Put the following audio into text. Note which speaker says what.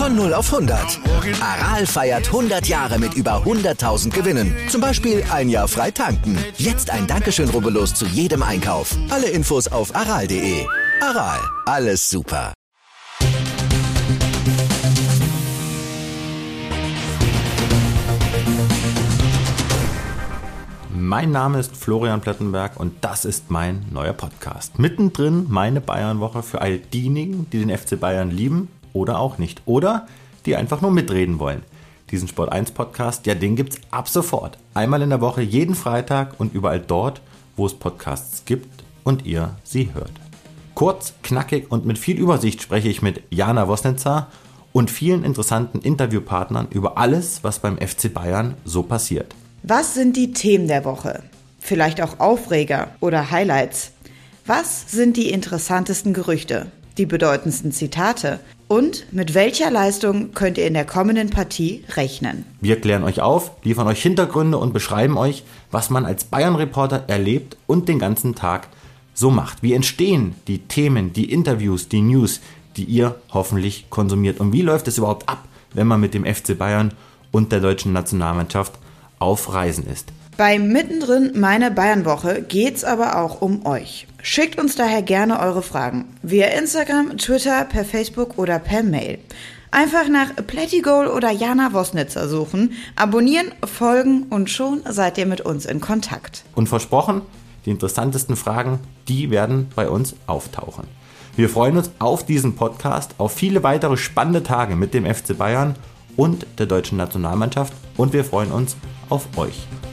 Speaker 1: Von 0 auf 100. Aral feiert 100 Jahre mit über 100.000 Gewinnen. Zum Beispiel ein Jahr frei tanken. Jetzt ein Dankeschön, rubbellos zu jedem Einkauf. Alle Infos auf aral.de. Aral, alles super.
Speaker 2: Mein Name ist Florian Plettenberg und das ist mein neuer Podcast. Mittendrin meine Bayernwoche für all diejenigen, die den FC Bayern lieben oder auch nicht. Oder die einfach nur mitreden wollen. Diesen Sport 1 Podcast, ja, den gibt's ab sofort. Einmal in der Woche, jeden Freitag und überall dort, wo es Podcasts gibt und ihr sie hört. Kurz, knackig und mit viel Übersicht spreche ich mit Jana Wosnitzer und vielen interessanten Interviewpartnern über alles, was beim FC Bayern so passiert.
Speaker 3: Was sind die Themen der Woche? Vielleicht auch Aufreger oder Highlights? Was sind die interessantesten Gerüchte? Die bedeutendsten Zitate? Und mit welcher Leistung könnt ihr in der kommenden Partie rechnen?
Speaker 2: Wir klären euch auf, liefern euch Hintergründe und beschreiben euch, was man als Bayern-Reporter erlebt und den ganzen Tag so macht. Wie entstehen die Themen, die Interviews, die News, die ihr hoffentlich konsumiert? Und wie läuft es überhaupt ab, wenn man mit dem FC Bayern und der deutschen Nationalmannschaft auf Reisen ist.
Speaker 3: Bei Mittendrin meine Bayernwoche geht's aber auch um euch. Schickt uns daher gerne eure Fragen via Instagram, Twitter, per Facebook oder per Mail. Einfach nach Plättigol oder Jana Wosnitzer suchen, abonnieren, folgen und schon seid ihr mit uns in Kontakt.
Speaker 2: Und versprochen, die interessantesten Fragen, die werden bei uns auftauchen. Wir freuen uns auf diesen Podcast, auf viele weitere spannende Tage mit dem FC Bayern und der deutschen Nationalmannschaft und wir freuen uns auf euch.